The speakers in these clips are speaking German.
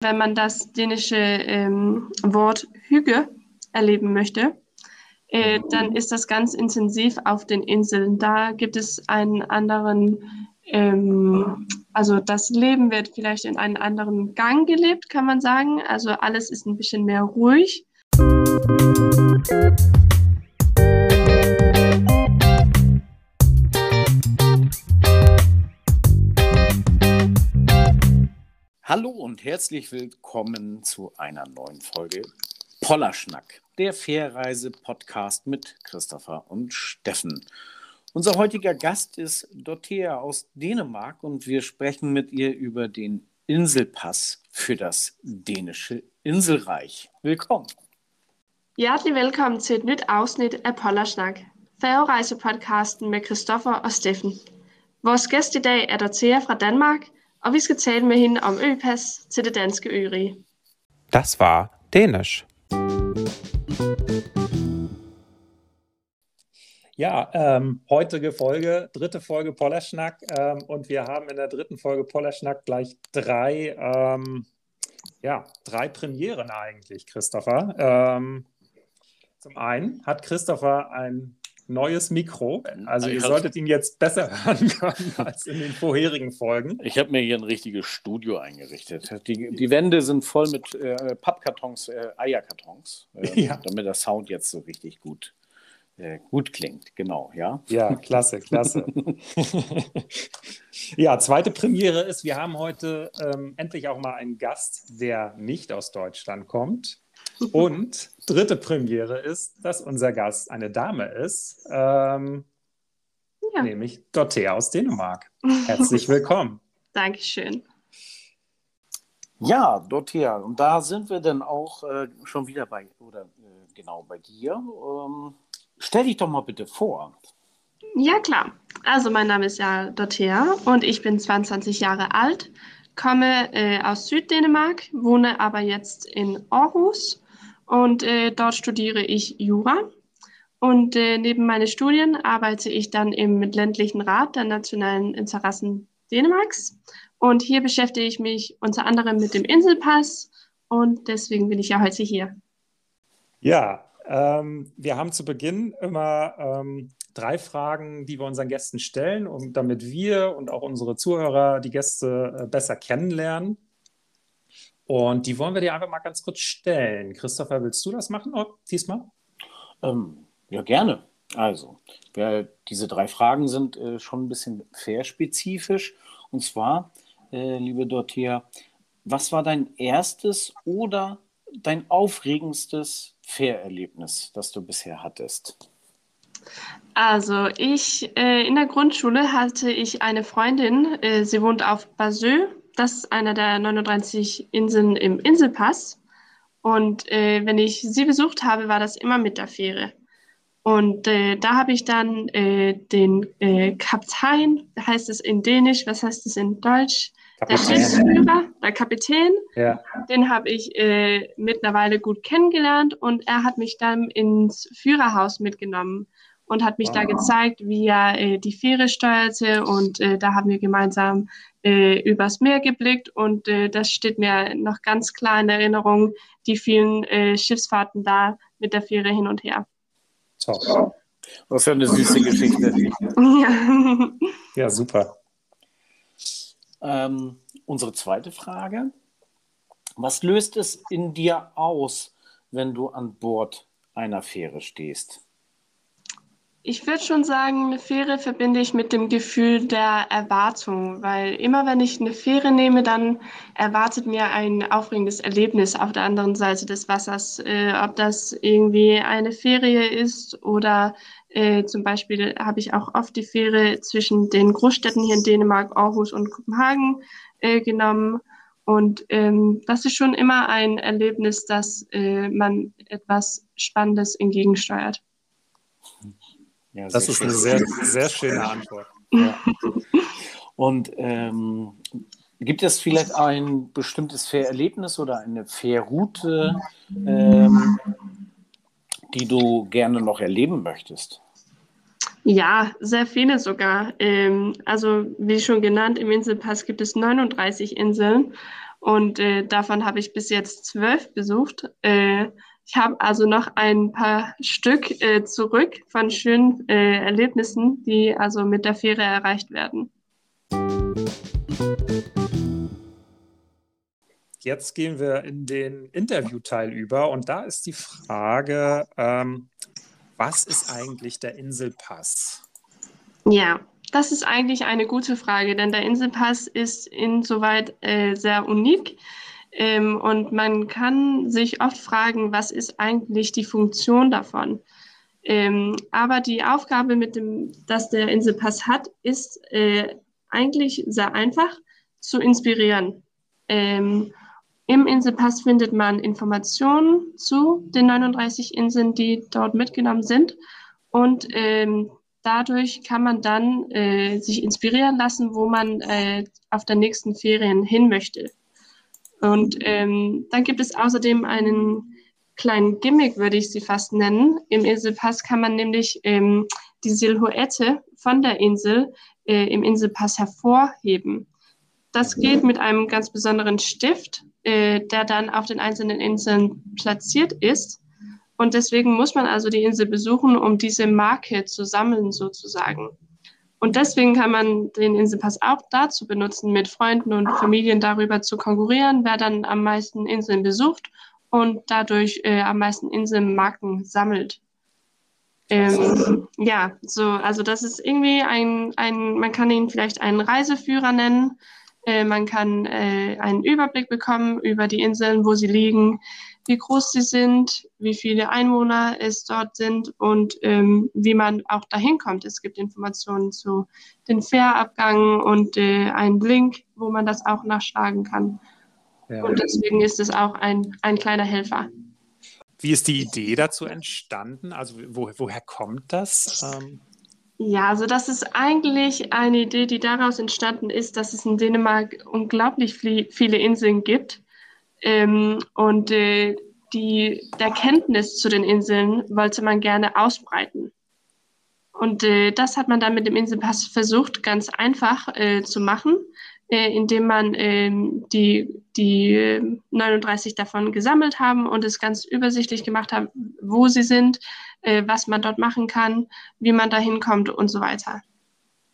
Wenn man das dänische ähm, Wort Hüge erleben möchte, äh, dann ist das ganz intensiv auf den Inseln. Da gibt es einen anderen, ähm, also das Leben wird vielleicht in einem anderen Gang gelebt, kann man sagen. Also alles ist ein bisschen mehr ruhig. Hallo und herzlich willkommen zu einer neuen Folge Pollerschnack, der Fährreise-Podcast mit Christopher und Steffen. Unser heutiger Gast ist Dorothea aus Dänemark und wir sprechen mit ihr über den Inselpass für das dänische Inselreich. Willkommen. Hjertelig velkommen til et nyt afsnit af Pollersnak, færgerejsepodcasten med Christoffer og Steffen. Vores gæst i dag er Dorothea fra Danmark – og vi skal tale med hende om øpas til det danske ørige. Das war Dänisch. Ja, ähm, heutige Folge, dritte Folge Pollerschnack. Ähm, und wir haben in der dritten Folge Pollerschnack gleich drei, ähm, ja, drei Premieren eigentlich, Christopher. Ähm, zum einen hat Christopher ein neues Mikro. Also ihr solltet ihn jetzt besser hören können als in den vorherigen Folgen. Ich habe mir hier ein richtiges Studio eingerichtet. Die, die Wände sind voll mit äh, Pappkartons, äh, Eierkartons, äh, ja. damit der Sound jetzt so richtig gut äh, gut klingt, genau, ja. Ja, klasse, klasse. ja, zweite Premiere ist, wir haben heute ähm, endlich auch mal einen Gast, der nicht aus Deutschland kommt. Und dritte Premiere ist, dass unser Gast eine Dame ist, ähm, ja. nämlich Dorothea aus Dänemark. Herzlich willkommen. Dankeschön. Ja, Dorothea, und da sind wir dann auch äh, schon wieder bei, oder äh, genau bei dir. Ähm, stell dich doch mal bitte vor. Ja, klar. Also, mein Name ist ja Dorothea und ich bin 22 Jahre alt, komme äh, aus Süddänemark, wohne aber jetzt in Aarhus und äh, dort studiere ich Jura. Und äh, neben meinen Studien arbeite ich dann im ländlichen Rat der nationalen Interessen Dänemarks. Und hier beschäftige ich mich unter anderem mit dem Inselpass und deswegen bin ich ja heute hier. Ja, ähm, wir haben zu Beginn immer ähm, drei Fragen, die wir unseren Gästen stellen, um, damit wir und auch unsere Zuhörer die Gäste äh, besser kennenlernen. Und die wollen wir dir einfach mal ganz kurz stellen. Christopher, willst du das machen oh, diesmal? Ähm, ja, gerne. Also, ja, diese drei Fragen sind äh, schon ein bisschen fairspezifisch. Und zwar, äh, liebe Dorothea, was war dein erstes oder dein aufregendstes Fair-Erlebnis, das du bisher hattest? Also, ich äh, in der Grundschule hatte ich eine Freundin, äh, sie wohnt auf Basel das ist einer der 39 Inseln im Inselpass. Und äh, wenn ich sie besucht habe, war das immer mit der Fähre. Und äh, da habe ich dann äh, den äh, Kaptein, heißt es in Dänisch, was heißt es in Deutsch? Kapitän. Der Schiffsführer, der Kapitän, ja. den habe ich äh, mittlerweile gut kennengelernt und er hat mich dann ins Führerhaus mitgenommen und hat mich da gezeigt, wie er äh, die Fähre steuerte und äh, da haben wir gemeinsam äh, übers Meer geblickt und äh, das steht mir noch ganz klar in Erinnerung, die vielen äh, Schiffsfahrten da mit der Fähre hin und her. Top. Was für eine süße Geschichte. Ja, ja super. Ähm, unsere zweite Frage. Was löst es in dir aus, wenn du an Bord einer Fähre stehst? Ich würde schon sagen, eine Fähre verbinde ich mit dem Gefühl der Erwartung, weil immer wenn ich eine Fähre nehme, dann erwartet mir ein aufregendes Erlebnis auf der anderen Seite des Wassers. Äh, ob das irgendwie eine Ferie ist oder äh, zum Beispiel habe ich auch oft die Fähre zwischen den Großstädten hier in Dänemark, Aarhus und Kopenhagen äh, genommen. Und ähm, das ist schon immer ein Erlebnis, dass äh, man etwas Spannendes entgegensteuert. Ja, das ist schön. eine sehr, sehr schöne Antwort. Ja. Und ähm, gibt es vielleicht ein bestimmtes Fährerlebnis oder eine Fährroute, ähm, die du gerne noch erleben möchtest? Ja, sehr viele sogar. Ähm, also wie schon genannt, im Inselpass gibt es 39 Inseln Und äh, davon habe ich bis jetzt zwölf besucht. Äh, ich habe also noch ein paar Stück äh, zurück von schönen äh, Erlebnissen, die also mit der Fähre erreicht werden. Jetzt gehen wir in den Interviewteil über und da ist die Frage, ähm, was ist eigentlich der Inselpass? Ja, das ist eigentlich eine gute Frage, denn der Inselpass ist insoweit äh, sehr unik. Ähm, und man kann sich oft fragen, was ist eigentlich die Funktion davon? Ähm, aber die Aufgabe, mit dem, dass der Inselpass hat, ist äh, eigentlich sehr einfach zu inspirieren. Ähm, Im Inselpass findet man Informationen zu den 39 Inseln, die dort mitgenommen sind. Und ähm, dadurch kann man dann äh, sich inspirieren lassen, wo man äh, auf der nächsten Ferien hin möchte. Und ähm, dann gibt es außerdem einen kleinen Gimmick, würde ich sie fast nennen. Im Inselpass kann man nämlich ähm, die Silhouette von der Insel äh, im Inselpass hervorheben. Das geht mit einem ganz besonderen Stift, äh, der dann auf den einzelnen Inseln platziert ist. Und deswegen muss man also die Insel besuchen, um diese Marke zu sammeln sozusagen. Und deswegen kann man den Inselpass auch dazu benutzen, mit Freunden und Familien darüber zu konkurrieren, wer dann am meisten Inseln besucht und dadurch äh, am meisten Inselmarken sammelt. Ähm, ja, so, also das ist irgendwie ein, ein, man kann ihn vielleicht einen Reiseführer nennen. Äh, man kann äh, einen Überblick bekommen über die Inseln, wo sie liegen, wie groß sie sind, wie viele Einwohner es dort sind und ähm, wie man auch dahin kommt. Es gibt Informationen zu den Fährabgängen und äh, einen Link, wo man das auch nachschlagen kann. Ja. Und deswegen ist es auch ein, ein kleiner Helfer. Wie ist die Idee dazu entstanden? Also wo, woher kommt das? Ähm ja, also das ist eigentlich eine Idee, die daraus entstanden ist, dass es in Dänemark unglaublich viele Inseln gibt ähm, und äh, die, der Kenntnis zu den Inseln wollte man gerne ausbreiten. Und äh, das hat man dann mit dem Inselpass versucht, ganz einfach äh, zu machen, äh, indem man ähm, die, die 39 davon gesammelt haben und es ganz übersichtlich gemacht haben, wo sie sind, äh, was man dort machen kann, wie man da hinkommt und so weiter.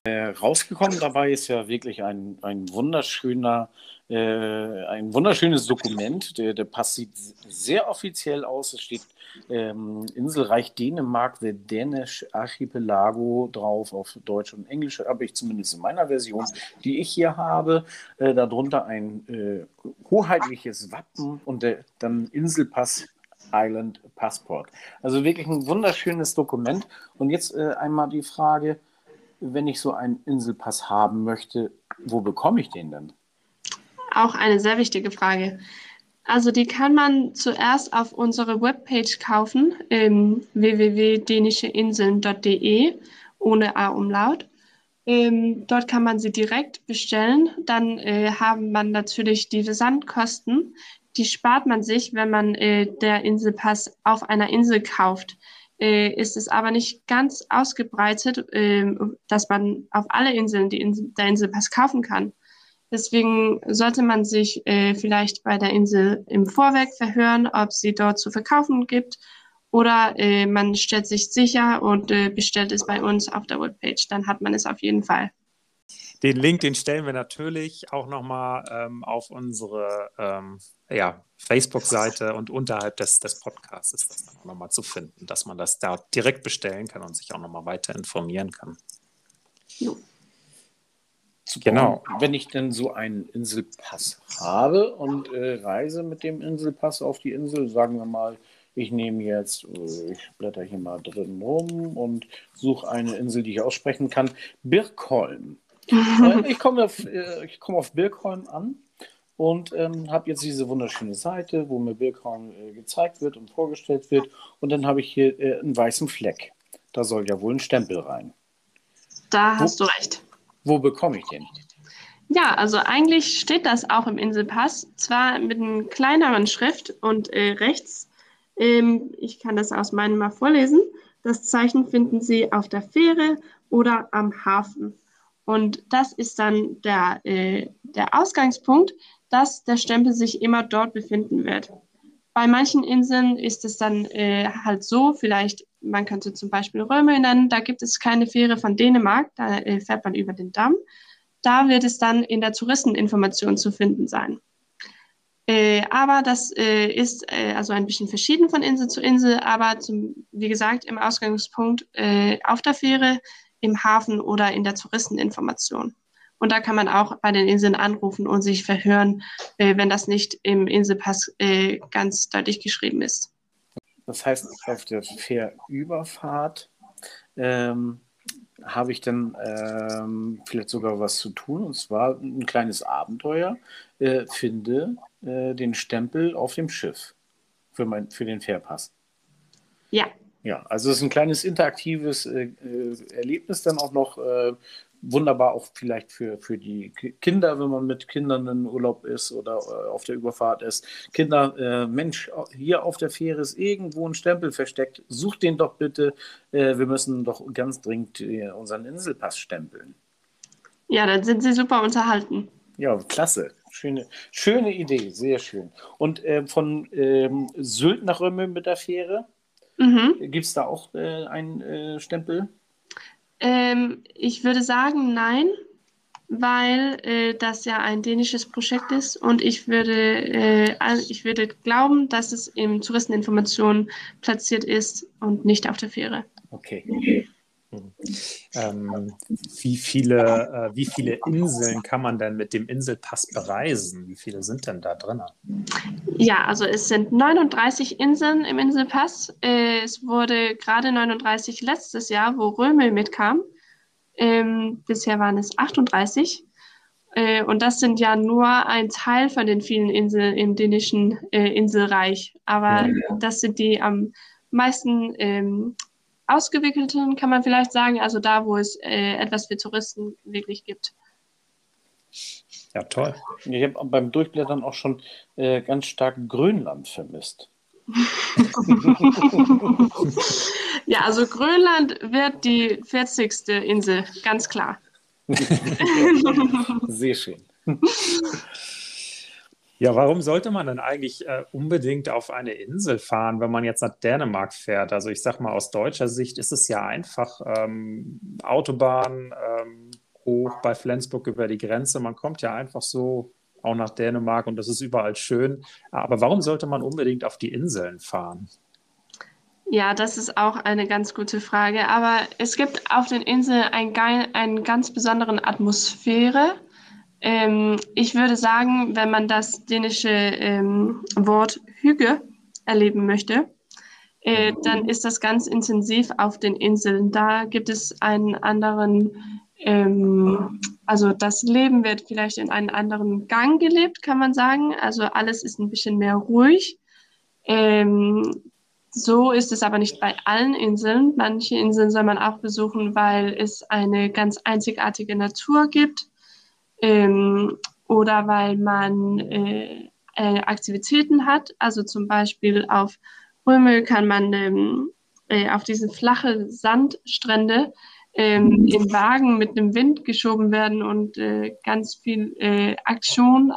Äh, rausgekommen dabei ist ja wirklich ein, ein wunderschöner äh, ein wunderschönes Dokument. Der, der Pass sieht sehr offiziell aus. Es steht ähm, Inselreich Dänemark, the Danish Archipelago drauf, auf Deutsch und Englisch habe ich zumindest in meiner Version, die ich hier habe. Äh, darunter ein äh, hoheitliches Wappen und der, dann Inselpass Island Passport. Also wirklich ein wunderschönes Dokument. Und jetzt äh, einmal die Frage, wenn ich so einen Inselpass haben möchte, wo bekomme ich den denn? Auch eine sehr wichtige Frage. Also die kann man zuerst auf unserer Webpage kaufen, ähm, www.dänischeinseln.de ohne A-Umlaut. Ähm, dort kann man sie direkt bestellen. Dann äh, haben man natürlich die Versandkosten. Die spart man sich, wenn man äh, der Inselpass auf einer Insel kauft. Äh, ist es aber nicht ganz ausgebreitet, ähm, dass man auf alle Inseln die Insel, der Inselpass kaufen kann. Deswegen sollte man sich äh, vielleicht bei der Insel im Vorweg verhören, ob sie dort zu verkaufen gibt oder äh, man stellt sich sicher und äh, bestellt es bei uns auf der Webpage. Dann hat man es auf jeden Fall. Den Link, den stellen wir natürlich auch nochmal ähm, auf unsere ähm, ja, Facebook-Seite und unterhalb des, des Podcasts ist das dann auch nochmal zu finden, dass man das da direkt bestellen kann und sich auch nochmal weiter informieren kann. Jo Genau. Wenn ich denn so einen Inselpass habe und äh, reise mit dem Inselpass auf die Insel, sagen wir mal, ich nehme jetzt, äh, ich blätter hier mal drin rum und suche eine Insel, die ich aussprechen kann. Birkholm. Äh, ich komme auf, äh, ich komme auf Birkholm an und ähm, habe jetzt diese wunderschöne Seite, wo mir Birkholm äh, gezeigt wird und vorgestellt wird. Und dann habe ich hier äh, einen weißen Fleck. Da soll ja wohl ein Stempel rein. Da hast wo, du recht. Wo bekomme ich den? Ja, also eigentlich steht das auch im Inselpass, zwar mit einer kleineren Schrift und äh, rechts, ähm, ich kann das aus meinem mal vorlesen, das Zeichen finden Sie auf der Fähre oder am Hafen. Und das ist dann der, äh, der Ausgangspunkt, dass der Stempel sich immer dort befinden wird. Bei manchen Inseln ist es dann äh, halt so, vielleicht, man könnte zum Beispiel Röme nennen, da gibt es keine Fähre von Dänemark, da äh, fährt man über den Damm. Da wird es dann in der Touristeninformation zu finden sein. Äh, aber das äh, ist äh, also ein bisschen verschieden von Insel zu Insel, aber zum, wie gesagt, im Ausgangspunkt äh, auf der Fähre, im Hafen oder in der Touristeninformation. Und da kann man auch bei den Inseln anrufen und sich verhören, äh, wenn das nicht im Inselpass äh, ganz deutlich geschrieben ist. Das heißt, auf der Fährüberfahrt ähm, habe ich dann ähm, vielleicht sogar was zu tun, und zwar ein kleines Abenteuer. Äh, finde äh, den Stempel auf dem Schiff für, mein, für den Fährpass. Ja. Ja, also es ist ein kleines interaktives äh, äh Erlebnis dann auch noch, äh, wunderbar auch vielleicht für, für die Kinder, wenn man mit Kindern in Urlaub ist oder äh, auf der Überfahrt ist. Kinder, äh, Mensch, hier auf der Fähre ist irgendwo ein Stempel versteckt. Sucht den doch bitte. Äh, wir müssen doch ganz dringend äh, unseren Inselpass stempeln. Ja, dann sind sie super unterhalten. Ja, klasse. Schöne, schöne Idee, sehr schön. Und äh, von ähm, Sylt nach Römme mit der Fähre, mhm. gibt es da auch äh, einen Stempel? Ähm, ich würde sagen, nein, weil äh, das ja ein dänisches Projekt ist und ich würde, äh, ich würde glauben, dass es im Touristeninformation platziert ist und nicht auf der Fähre. Okay. Ähm, wie, viele, äh, wie viele Inseln kann man denn mit dem Inselpass bereisen? Wie viele sind denn da drin? Ja, also es sind 39 Inseln im Inselpass. Äh, es wurde gerade 39 letztes Jahr, wo Römel mitkam. Ähm, bisher waren es 38. Äh, und das sind ja nur ein Teil von den vielen Inseln im dänischen äh, Inselreich. Aber ja. das sind die am meisten ähm, ausgewickelten, kann man vielleicht sagen, also da, wo es äh, etwas für Touristen wirklich gibt. Ja, toll. Ich habe beim Durchblättern auch schon äh, ganz stark Grönland vermisst. ja, also Grönland wird die 40. Insel, ganz klar. Sehr schön. Ja, warum sollte man denn eigentlich äh, unbedingt auf eine Insel fahren, wenn man jetzt nach Dänemark fährt? Also ich sage mal, aus deutscher Sicht ist es ja einfach ähm, Autobahn ähm, hoch bei Flensburg über die Grenze. Man kommt ja einfach so auch nach Dänemark und das ist überall schön. Aber warum sollte man unbedingt auf die Inseln fahren? Ja, das ist auch eine ganz gute Frage. Aber es gibt auf den Inseln ein, eine ganz besondere Atmosphäre. Ähm, ich würde sagen, wenn man das dänische ähm, Wort Hüge erleben möchte, äh, dann ist das ganz intensiv auf den Inseln. Da gibt es einen anderen, ähm, also das Leben wird vielleicht in einem anderen Gang gelebt, kann man sagen. Also alles ist ein bisschen mehr ruhig. Ähm, so ist es aber nicht bei allen Inseln. Manche Inseln soll man auch besuchen, weil es eine ganz einzigartige Natur gibt ähm, oder weil man äh, äh, Aktivitäten hat. Also zum Beispiel auf Römel kann man ähm, äh, auf diese flache Sandstrände ähm, in Wagen mit einem Wind geschoben werden und äh, ganz viel äh, Aktion,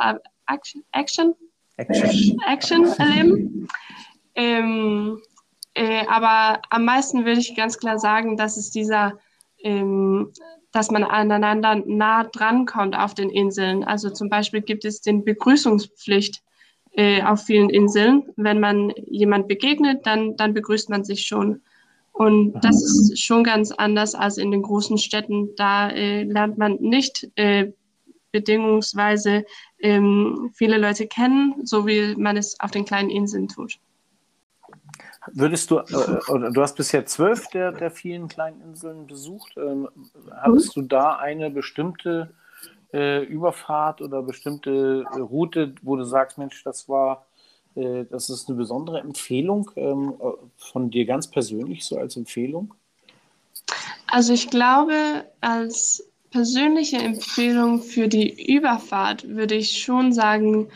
Action, Action, Action, Action erleben. Ähm, äh, aber am meisten würde ich ganz klar sagen, dass es dieser ähm, dass man aneinander nah drankommt auf den Inseln. Also zum Beispiel gibt es den Begrüßungspflicht äh, auf vielen Inseln. Wenn man jemand begegnet, dann, dann begrüßt man sich schon. Und das ist schon ganz anders als in den großen Städten. Da äh, lernt man nicht äh, bedingungsweise ähm, viele Leute kennen, so wie man es auf den kleinen Inseln tut. Würdest du, äh, du hast bisher zwölf der, der vielen kleinen Inseln besucht. Ähm, hattest du da eine bestimmte äh, Überfahrt oder bestimmte äh, Route, wo du sagst, Mensch, das war, äh, das ist eine besondere Empfehlung ähm, äh, von dir ganz persönlich, so als Empfehlung? Also ich glaube, als persönliche Empfehlung für die Überfahrt würde ich schon sagen,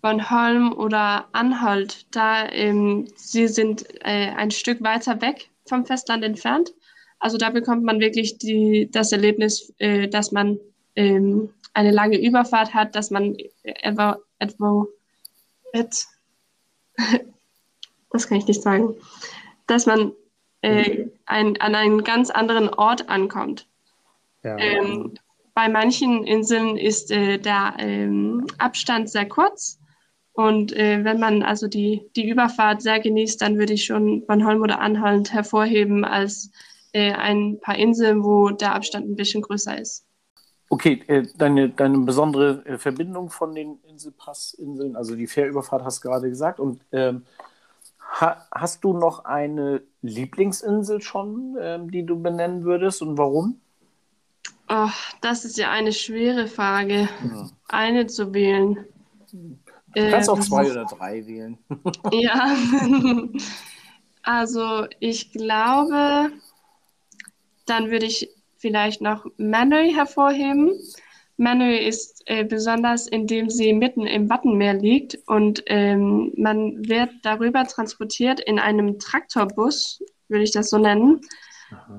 Bornholm oder Anhalt, da ähm, sie sind äh, ein Stück weiter weg vom Festland entfernt. Also da bekommt man wirklich die, das Erlebnis, äh, dass man ähm, eine lange Überfahrt hat, dass man etwa, etwa, et, das kann ich nicht sagen, dass man äh, ein, an einen ganz anderen Ort ankommt. Ja. Ähm, bei manchen Inseln ist äh, der ähm, Abstand sehr kurz. Und äh, wenn man also die, die Überfahrt sehr genießt, dann würde ich schon Bornholm oder Anhalt hervorheben als äh, ein paar Inseln, wo der Abstand ein bisschen größer ist. Okay, äh, deine, deine besondere äh, Verbindung von den Inselpassinseln, also die Fährüberfahrt hast du gerade gesagt. Und ähm, ha, hast du noch eine Lieblingsinsel schon, ähm, die du benennen würdest und warum? Oh, das ist ja eine schwere Frage, ja. eine zu wählen. Du kannst äh, auch zwei oder drei wählen. ja, also ich glaube, dann würde ich vielleicht noch Manui hervorheben. Manui ist äh, besonders, indem sie mitten im Wattenmeer liegt und ähm, man wird darüber transportiert in einem Traktorbus, würde ich das so nennen.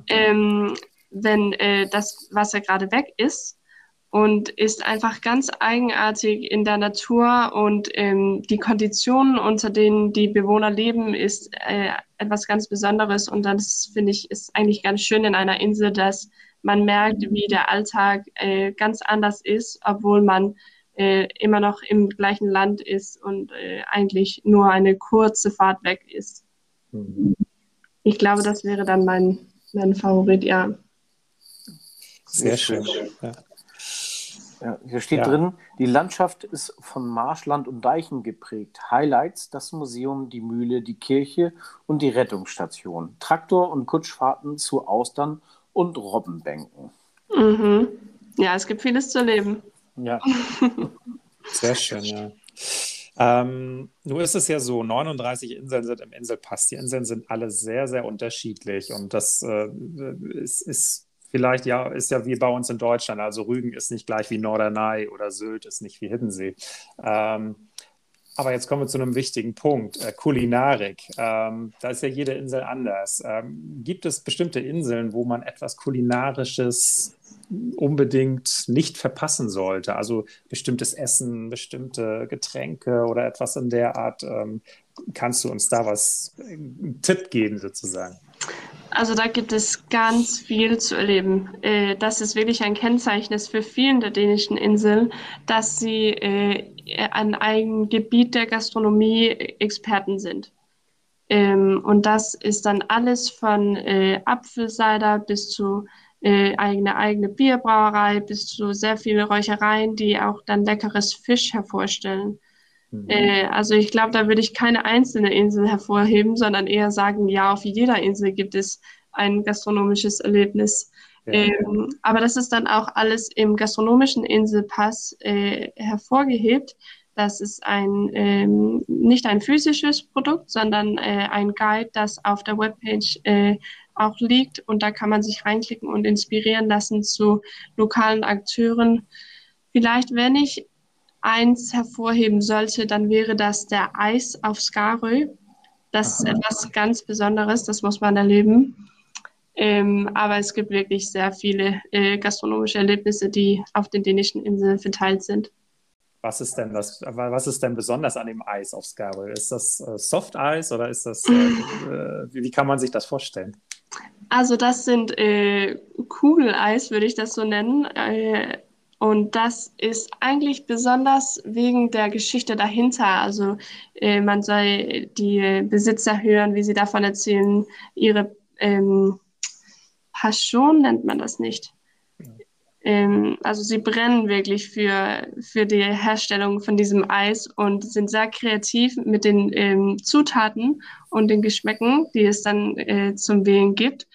Ähm, wenn äh, das Wasser gerade weg ist und ist einfach ganz eigenartig in der Natur und ähm, die Konditionen, unter denen die Bewohner leben, ist äh, etwas ganz Besonderes und das finde ich ist eigentlich ganz schön in einer Insel, dass man merkt, wie der Alltag äh, ganz anders ist, obwohl man äh, immer noch im gleichen Land ist und äh, eigentlich nur eine kurze Fahrt weg ist. Mhm. Ich glaube, das wäre dann mein, mein Favorit, ja. Sehr schön. Ja. Ja, hier steht ja. drin, die Landschaft ist von Marschland und Deichen geprägt. Highlights, das Museum, die Mühle, die Kirche und die Rettungsstation. Traktor- und Kutschfahrten zu Austern und Robbenbänken. Mhm. Ja, es gibt vieles zu erleben. Ja. Sehr schön, ja. Ähm, nur ist es ja so, 39 Inseln sind im Inselpass. Die Inseln sind alle sehr, sehr unterschiedlich und das äh, ist, ist vielleicht ja, ist ja wie bei uns in Deutschland. Also Rügen ist nicht gleich wie Norderney oder Sylt ist nicht wie Hiddensee. Ähm, aber jetzt kommen wir zu einem wichtigen Punkt, äh, Kulinarik. Ähm, da ist ja jede Insel anders. Ähm, gibt es bestimmte Inseln, wo man etwas Kulinarisches unbedingt nicht verpassen sollte? Also bestimmtes Essen, bestimmte Getränke oder etwas in der Art. Ähm, kannst du uns da was, einen Tipp geben sozusagen? Also da gibt es ganz viel zu erleben. Äh, das ist wirklich ein Kennzeichnis für vielen der dänischen Inseln, dass sie äh, an einem Gebiet der Gastronomie Experten sind. Ähm, und das ist dann alles von äh, Apfelsider bis zu eigene eigene Bierbrauerei bis zu sehr viele Räuchereien, die auch dann leckeres Fisch hervorstellen. Mhm. Äh, also ich glaube, da würde ich keine einzelne Insel hervorheben, sondern eher sagen, ja, auf jeder Insel gibt es ein gastronomisches Erlebnis. Ja. Ähm, aber das ist dann auch alles im gastronomischen Inselpass äh, hervorgehebt. Das ist ein ähm, nicht ein physisches Produkt, sondern äh, ein Guide, das auf der Webpage äh, auch liegt und da kann man sich reinklicken und inspirieren lassen zu lokalen Akteuren. Vielleicht, wenn ich eins hervorheben sollte, dann wäre das der Eis auf Skarö. Das ist etwas ganz Besonderes, das muss man erleben. Ähm, aber es gibt wirklich sehr viele äh, gastronomische Erlebnisse, die auf den dänischen Inseln verteilt sind. Was ist denn das, was ist denn besonders an dem Eis auf Skarö? Ist das äh, Soft-Eis oder ist das, äh, äh, wie kann man sich das vorstellen? Also das sind äh, Kugeleis, würde ich das so nennen. Äh, und das ist eigentlich besonders wegen der Geschichte dahinter. Also äh, man soll die Besitzer hören, wie sie davon erzählen, ihre ähm, Passion nennt man das nicht. Ähm, also sie brennen wirklich für, für die Herstellung von diesem Eis und sind sehr kreativ mit den ähm, Zutaten und den Geschmäcken, die es dann äh, zum Wählen gibt.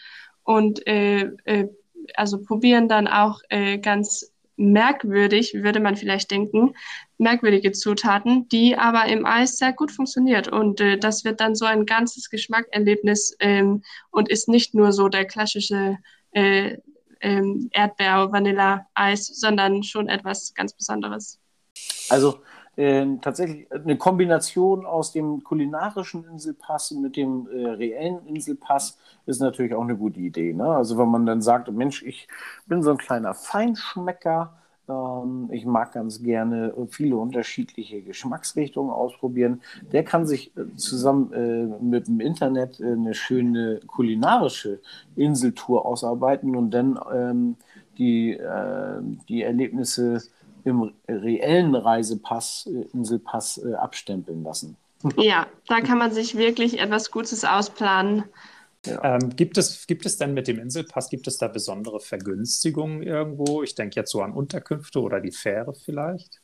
Und äh, äh, also probieren dann auch äh, ganz merkwürdig, würde man vielleicht denken, merkwürdige Zutaten, die aber im Eis sehr gut funktioniert. Und äh, das wird dann so ein ganzes Geschmackerlebnis ähm, und ist nicht nur so der klassische äh, ähm, Erdbeer-Vanilla-Eis, sondern schon etwas ganz Besonderes. Also äh, tatsächlich eine Kombination aus dem kulinarischen Inselpass mit dem äh, reellen Inselpass ist natürlich auch eine gute Idee. Ne? Also wenn man dann sagt, Mensch, ich bin so ein kleiner Feinschmecker, Ähm, ich mag ganz gerne viele unterschiedliche Geschmacksrichtungen ausprobieren. Der kann sich äh, zusammen äh, mit dem Internet äh, eine schöne kulinarische Inseltour ausarbeiten und dann ähm, die, äh, die Erlebnisse im reellen Reisepass, äh, Inselpass äh, abstempeln lassen. Ja, da kann man sich wirklich etwas Gutes ausplanen. Ja. Ähm, gibt, es, gibt es denn mit dem Inselpass, gibt es da besondere Vergünstigungen irgendwo? Ich denke jetzt so an Unterkünfte oder die Fähre vielleicht.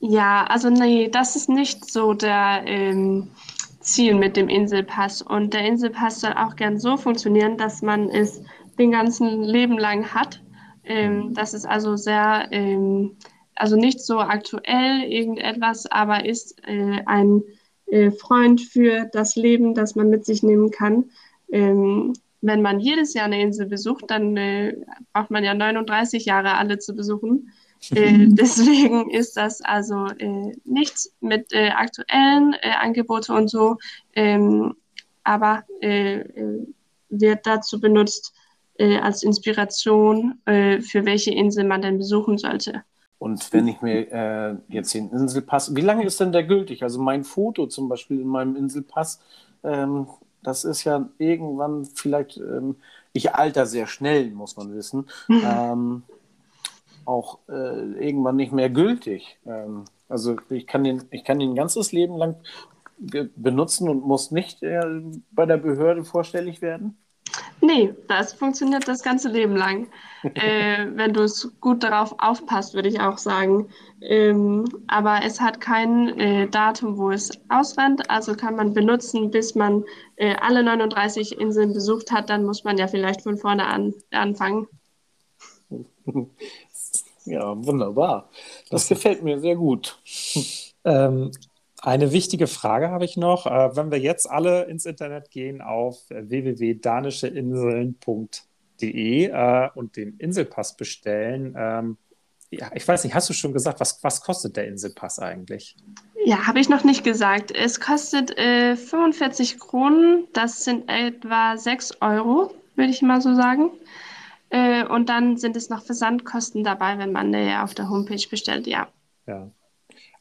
Ja, also nee, das ist nicht so der ähm, Ziel mit dem Inselpass. Und der Inselpass soll auch gern so funktionieren, dass man es den ganzen Leben lang hat. Ähm, mhm. das ist also sehr, ähm, also nicht so aktuell irgendetwas, aber ist äh, ein äh, Freund für das Leben, das man mit sich nehmen kann. Ähm, wenn man jedes Jahr eine Insel besucht, dann äh, braucht man ja 39 Jahre alle zu besuchen. Äh, deswegen ist das also äh, nichts mit äh, aktuellen äh, Angeboten und so, ähm, aber wird dazu benutzt als Inspiration, für welche Insel man denn besuchen sollte. Und wenn ich mir jetzt den Inselpass, wie lange ist denn der gültig? Also mein Foto zum Beispiel in meinem Inselpass, ähm, das ist ja irgendwann vielleicht, ähm, ich alter sehr schnell, muss man wissen, ähm, auch äh, irgendwann nicht mehr gültig. Ähm, also ich kann den, ich kann den ganzes Leben lang benutzen und muss nicht äh, bei der Behörde vorstellig werden. Nee, das funktioniert das ganze Leben lang. äh, wenn du es gut darauf aufpasst, würde ich auch sagen. Ähm, aber es hat kein äh, Datum, wo es ausrennt. Also kann man benutzen, bis man äh, alle 39 Inseln besucht hat. Dann muss man ja vielleicht von vorne an anfangen. Ja, wunderbar. Das gefällt mir sehr gut. Ähm, eine wichtige Frage habe ich noch. Äh, wenn wir jetzt alle ins Internet gehen auf www.danischeinseln.de äh, und den Inselpass bestellen, ähm, ja, ich weiß nicht, hast du schon gesagt, was, was kostet der Inselpass eigentlich? Ja, habe ich noch nicht gesagt. Es kostet äh, 45 Kronen, das sind etwa 6 Euro, würde ich mal so sagen. Äh, und dann sind es noch Versandkosten dabei, wenn man äh, auf der Homepage bestellt, ja. Ja,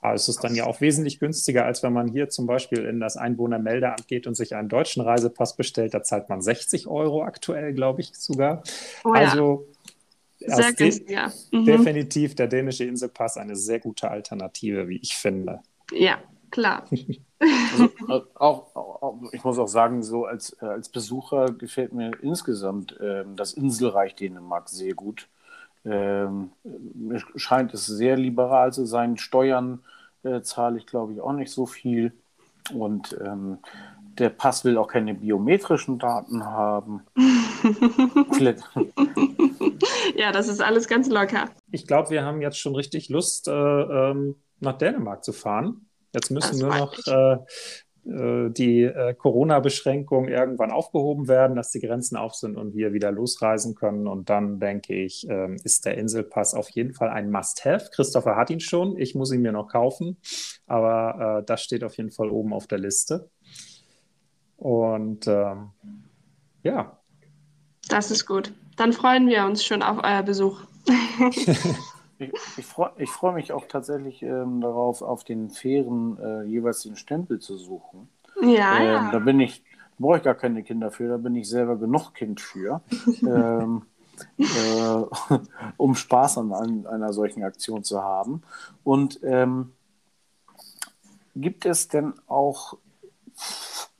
aber es ist dann ja auch wesentlich günstiger, als wenn man hier zum Beispiel in das Einwohnermeldeamt geht und sich einen deutschen Reisepass bestellt. Da zahlt man 60 Euro aktuell, glaube ich sogar. Oh, ja. Also sehr günstiger. Mhm. definitiv der dänische Inselpass eine sehr gute Alternative, wie ich finde. Ja, klar. Also, auch, auch, ich muss auch sagen, so als, äh, als Besucher gefällt mir insgesamt äh, das Inselreich Dänemark sehr gut. Ähm, scheint es sehr liberal zu sein. Steuern äh, zahle ich, glaube ich, auch nicht so viel. Und ähm, der Pass will auch keine biometrischen Daten haben. ja, das ist alles ganz locker. Ich glaube, wir haben jetzt schon richtig Lust, äh, ähm, nach Dänemark zu fahren. Jetzt müssen das nur noch äh, äh, die äh, Corona-Beschränkungen irgendwann aufgehoben werden, dass die Grenzen auf sind und wir wieder losreisen können. Und dann denke ich, ähm, ist der Inselpass auf jeden Fall ein Must-Have. Christopher hat ihn schon, ich muss ihn mir noch kaufen, aber äh, das steht auf jeden Fall oben auf der Liste. Und ähm, ja. Das ist gut. Dann freuen wir uns schon auf euer Besuch. Ich, ich freue freu mich auch tatsächlich ähm, darauf, auf den Fähren äh, jeweils den Stempel zu suchen. Ja, ähm, ja. Da bin ich, brauche ich gar keine Kinder für, da bin ich selber genug Kind für, ähm, äh, um Spaß an, an, einer solchen Aktion zu haben. Und ähm, gibt es denn auch,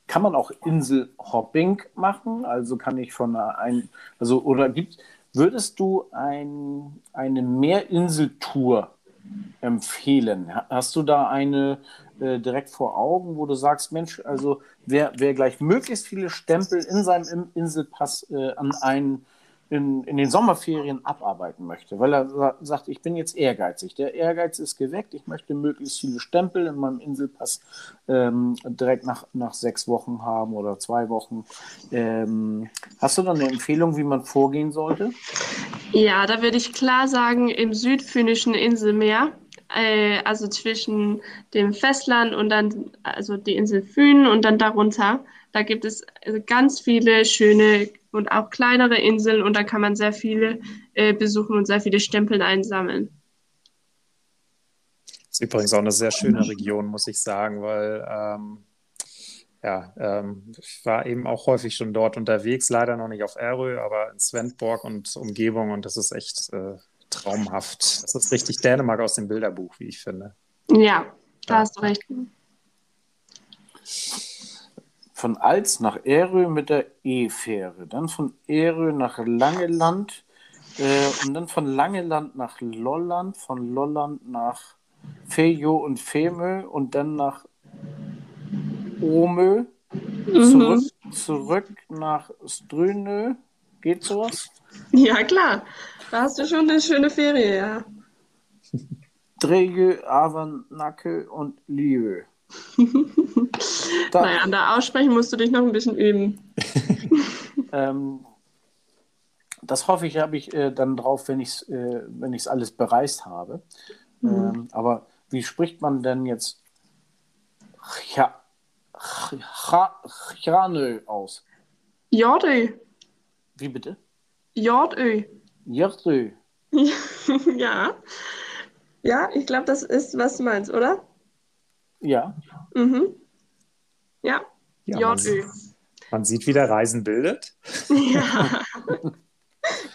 kann man auch Inselhopping machen? Also kann ich von ein, also oder gibt Würdest du ein, eine Meerinseltour empfehlen? Hast du da eine äh, direkt vor Augen, wo du sagst, Mensch, also wer, wer gleich möglichst viele Stempel in seinem Inselpass äh, an einen in, in den Sommerferien abarbeiten möchte, weil er sagt, ich bin jetzt ehrgeizig. Der Ehrgeiz ist geweckt, ich möchte möglichst viele Stempel in meinem Inselpass ähm, direkt nach, nach sechs Wochen haben oder zwei Wochen. Ähm, hast du da eine Empfehlung, wie man vorgehen sollte? Ja, da würde ich klar sagen, im südfinnischen Inselmeer äh, also zwischen dem Festland und dann, also die Insel Fyn und dann darunter. Da gibt es ganz viele schöne und auch kleinere Inseln und da kann man sehr viele äh, besuchen und sehr viele Stempel einsammeln. Ist übrigens auch eine sehr schöne Region, muss ich sagen, weil ähm, ja, ähm, ich war eben auch häufig schon dort unterwegs, leider noch nicht auf Erö, aber in Svendborg und Umgebung und das ist echt äh, traumhaft. Das ist richtig Dänemark aus dem Bilderbuch, wie ich finde. Ja, da hast du recht. Von Alz nach Erö mit der E-Fähre, dann von Erö nach Langeland äh, und dann von Langeland nach Lolland, von Lolland nach Fejo und Femö und dann nach Omö, zurück, mhm. zurück nach Strünö. Geht sowas? Ja, klar. Da hast du schon eine schöne Ferie, ja. Drege, Avernacke und Lieu. naja, an der Aussprechen musst du dich noch ein bisschen üben. ähm, das hoffe ich, habe ich äh, dann drauf, wenn ich es äh, wenn alles bereist habe. Mhm. Ähm, aber wie spricht man denn jetzt ja, Chanö aus? Jordö. Wie bitte? Jordö. Jordö. ja. Ja, ich glaube, das ist, was du meinst, oder? Ja. Mhm. Ja. ja. Man, man sieht, wie der Reisen bildet. ja.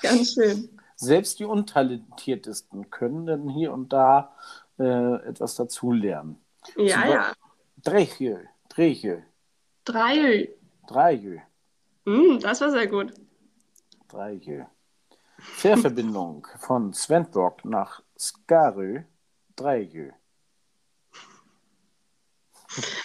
Ganz schön. Selbst die Untalentiertesten können dann hier und da äh, etwas dazulernen. Ja, Zum ja. Drechjö. Drehjö. Drejö. Drejö. Mm, das war sehr gut. Drejö. Fährverbindung von Svendborg nach Skarö. Drejö.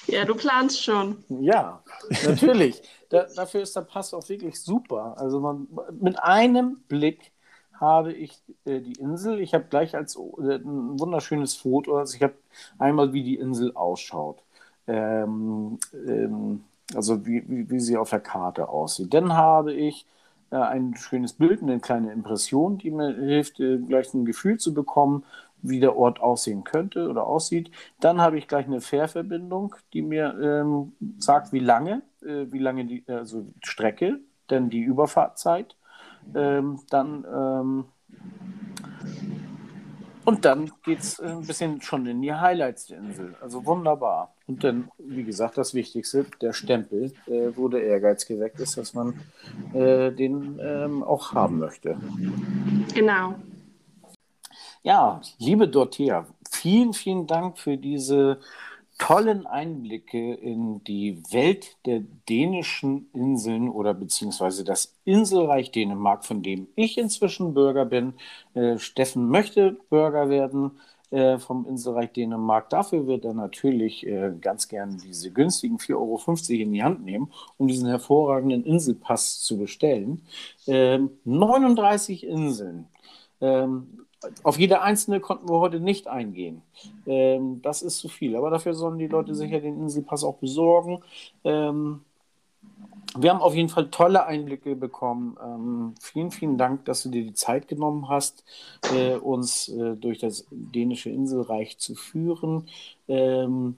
Ja, du planst schon. Ja, natürlich. da, dafür ist der Pass auch wirklich super. Also man, mit einem Blick habe ich äh, die Insel. Ich habe gleich als äh, ein wunderschönes Foto. Also ich habe einmal, wie die Insel ausschaut ähm, ähm, also wie, wie, wie, sie auf der Karte aussieht. Dann habe ich äh, ein schönes Bild, eine kleine Impression, die mir hilft, äh, gleich ein Gefühl zu bekommen, wie der Ort aussehen könnte oder aussieht. Dann habe ich gleich eine Fährverbindung, die mir ähm, sagt, wie lange, äh, wie lange die also Strecke, denn die Überfahrtzeit. Ähm, dann ähm, und dann geht es äh, ein bisschen schon in die Highlights der Insel. Also wunderbar. Und dann, wie gesagt, das Wichtigste, der Stempel, äh, wo der Ehrgeiz geweckt ist, dass man äh, den ähm, auch haben möchte. Genau. Ja, liebe Dorothea, vielen, vielen Dank für diese tollen Einblicke in die Welt der dänischen Inseln oder beziehungsweise das Inselreich Dänemark, von dem ich inzwischen Bürger bin. Äh, Steffen möchte Bürger werden äh, vom Inselreich Dänemark. Dafür wird er natürlich äh, ganz gern diese günstigen 4,50 Euro in die Hand nehmen, um diesen hervorragenden Inselpass zu bestellen. 39 ähm, Inseln. Ähm, auf jede einzelne konnten wir heute nicht eingehen. Ähm, das ist zu viel. Aber dafür sollen die Leute sicher den Inselpass auch besorgen. Ähm, wir haben auf jeden Fall tolle Einblicke bekommen. Ähm, vielen, vielen Dank, dass du dir die Zeit genommen hast, äh, uns äh, durch das dänische Inselreich zu führen. Ähm,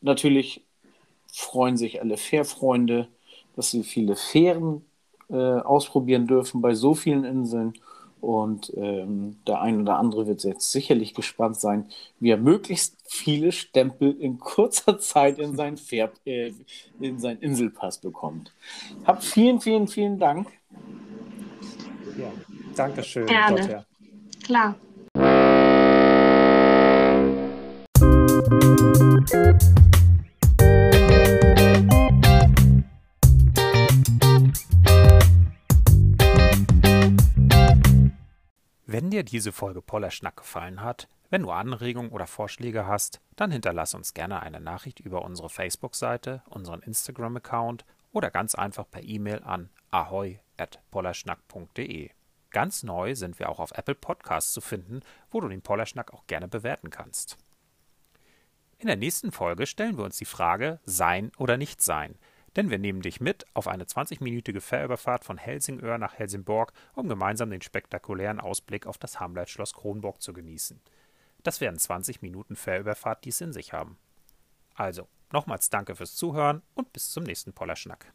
natürlich freuen sich alle Fährfreunde, dass sie viele Fähren äh, ausprobieren dürfen bei so vielen Inseln. Und ähm, der ein oder andere wird jetzt sicherlich gespannt sein, wie er möglichst viele Stempel in kurzer Zeit in seinen, Färb, äh, in seinen Inselpass bekommt. Habt vielen, vielen, vielen Dank. Ja, danke schön. Gerne. Klar. Dir diese Folge Pollerschnack gefallen hat, wenn du Anregungen oder Vorschläge hast, dann hinterlass uns gerne eine Nachricht über unsere Facebook-Seite, unseren Instagram-Account oder ganz einfach per E-Mail an ahoi.pollerschnack.de. Ganz neu sind wir auch auf Apple Podcasts zu finden, wo du den Pollerschnack auch gerne bewerten kannst. In der nächsten Folge stellen wir uns die Frage Sein oder nicht sein – denn wir nehmen dich mit auf eine 20-minütige Fährüberfahrt von Helsingör nach Helsingborg, um gemeinsam den spektakulären Ausblick auf das Hamleitschloss Kronborg zu genießen. Das werden 20 Minuten Fährüberfahrt, die es in sich haben. Also, nochmals danke fürs Zuhören und bis zum nächsten Pollerschnack.